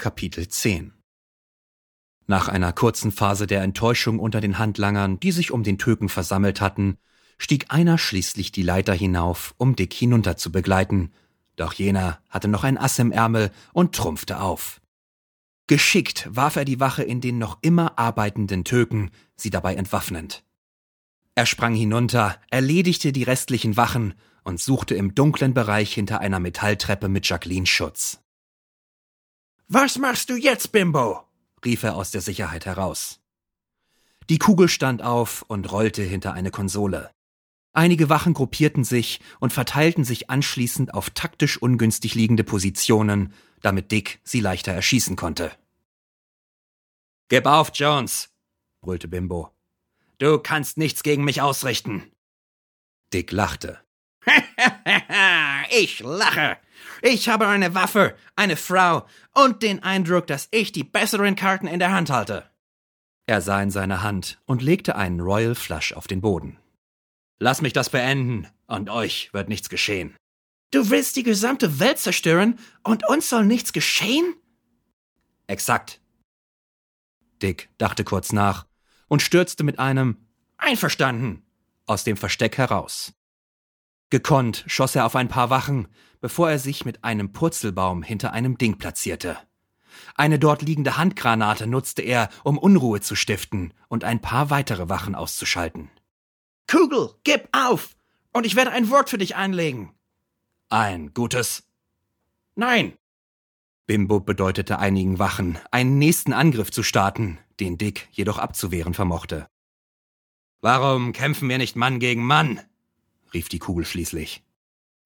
Kapitel 10 Nach einer kurzen Phase der Enttäuschung unter den Handlangern, die sich um den Töken versammelt hatten, stieg einer schließlich die Leiter hinauf, um Dick hinunter zu begleiten, doch jener hatte noch ein Ass im Ärmel und trumpfte auf. Geschickt warf er die Wache in den noch immer arbeitenden Töken, sie dabei entwaffnend. Er sprang hinunter, erledigte die restlichen Wachen und suchte im dunklen Bereich hinter einer Metalltreppe mit Jacqueline Schutz. Was machst du jetzt, Bimbo? rief er aus der Sicherheit heraus. Die Kugel stand auf und rollte hinter eine Konsole. Einige Wachen gruppierten sich und verteilten sich anschließend auf taktisch ungünstig liegende Positionen, damit Dick sie leichter erschießen konnte. Gib auf, Jones, brüllte Bimbo. Du kannst nichts gegen mich ausrichten. Dick lachte. ich lache. Ich habe eine Waffe, eine Frau und den Eindruck, dass ich die besseren Karten in der Hand halte. Er sah in seine Hand und legte einen Royal Flush auf den Boden. Lass mich das beenden, und euch wird nichts geschehen. Du willst die gesamte Welt zerstören, und uns soll nichts geschehen? Exakt. Dick dachte kurz nach und stürzte mit einem Einverstanden aus dem Versteck heraus. Gekonnt schoss er auf ein paar Wachen, bevor er sich mit einem Purzelbaum hinter einem Ding platzierte. Eine dort liegende Handgranate nutzte er, um Unruhe zu stiften und ein paar weitere Wachen auszuschalten. Kugel, gib auf! Und ich werde ein Wort für dich einlegen. Ein gutes? Nein. Bimbo bedeutete einigen Wachen, einen nächsten Angriff zu starten, den Dick jedoch abzuwehren vermochte. Warum kämpfen wir nicht Mann gegen Mann? rief die Kugel schließlich.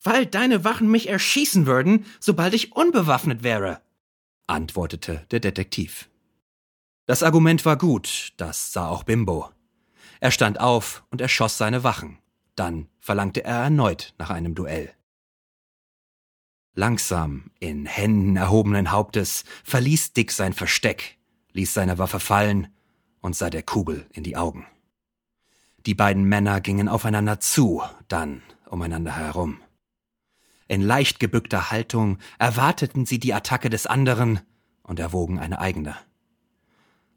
Weil deine Wachen mich erschießen würden, sobald ich unbewaffnet wäre, antwortete der Detektiv. Das Argument war gut, das sah auch Bimbo. Er stand auf und erschoss seine Wachen. Dann verlangte er erneut nach einem Duell. Langsam, in Händen erhobenen Hauptes, verließ Dick sein Versteck, ließ seine Waffe fallen und sah der Kugel in die Augen. Die beiden Männer gingen aufeinander zu, dann umeinander herum. In leicht gebückter Haltung erwarteten sie die Attacke des anderen und erwogen eine eigene.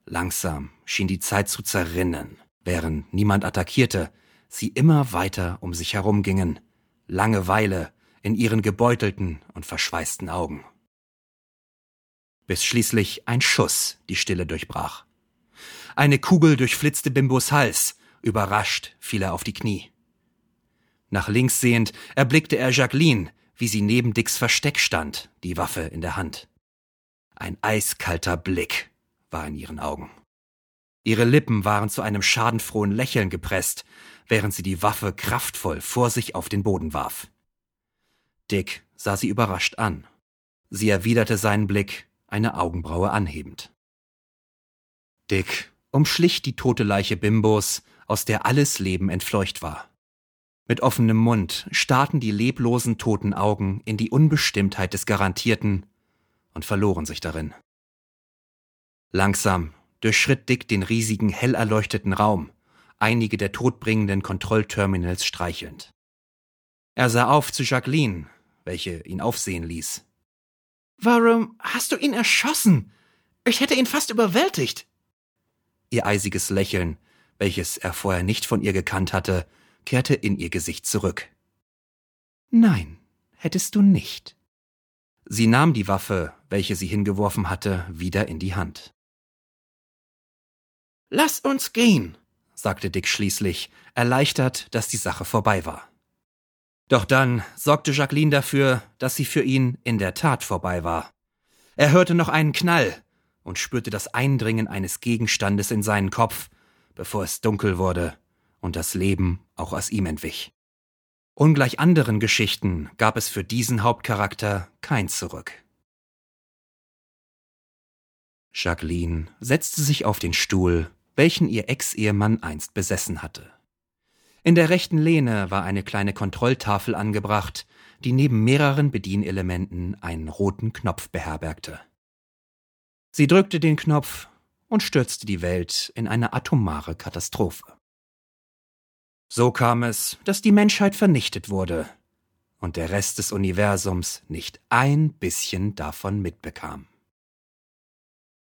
Langsam schien die Zeit zu zerrinnen, während niemand attackierte, sie immer weiter um sich herum gingen, Langeweile in ihren gebeutelten und verschweißten Augen. Bis schließlich ein Schuss die Stille durchbrach. Eine Kugel durchflitzte Bimbos Hals, überrascht fiel er auf die Knie. Nach links sehend erblickte er Jacqueline, wie sie neben Dicks Versteck stand, die Waffe in der Hand. Ein eiskalter Blick war in ihren Augen. Ihre Lippen waren zu einem schadenfrohen Lächeln gepresst, während sie die Waffe kraftvoll vor sich auf den Boden warf. Dick sah sie überrascht an. Sie erwiderte seinen Blick, eine Augenbraue anhebend. Dick umschlich die tote Leiche Bimbos, aus der alles Leben entfleucht war. Mit offenem Mund starrten die leblosen toten Augen in die Unbestimmtheit des Garantierten und verloren sich darin. Langsam durchschritt Dick den riesigen, hell erleuchteten Raum, einige der todbringenden Kontrollterminals streichelnd. Er sah auf zu Jacqueline, welche ihn aufsehen ließ. Warum hast du ihn erschossen? Ich hätte ihn fast überwältigt. Ihr eisiges Lächeln, welches er vorher nicht von ihr gekannt hatte, kehrte in ihr Gesicht zurück. Nein, hättest du nicht. Sie nahm die Waffe, welche sie hingeworfen hatte, wieder in die Hand. Lass uns gehen, sagte Dick schließlich, erleichtert, dass die Sache vorbei war. Doch dann sorgte Jacqueline dafür, dass sie für ihn in der Tat vorbei war. Er hörte noch einen Knall und spürte das Eindringen eines Gegenstandes in seinen Kopf, bevor es dunkel wurde und das Leben auch aus ihm entwich. Ungleich anderen Geschichten gab es für diesen Hauptcharakter kein Zurück. Jacqueline setzte sich auf den Stuhl welchen ihr Ex-Ehemann einst besessen hatte. In der rechten Lehne war eine kleine Kontrolltafel angebracht, die neben mehreren Bedienelementen einen roten Knopf beherbergte. Sie drückte den Knopf und stürzte die Welt in eine atomare Katastrophe. So kam es, dass die Menschheit vernichtet wurde und der Rest des Universums nicht ein bisschen davon mitbekam.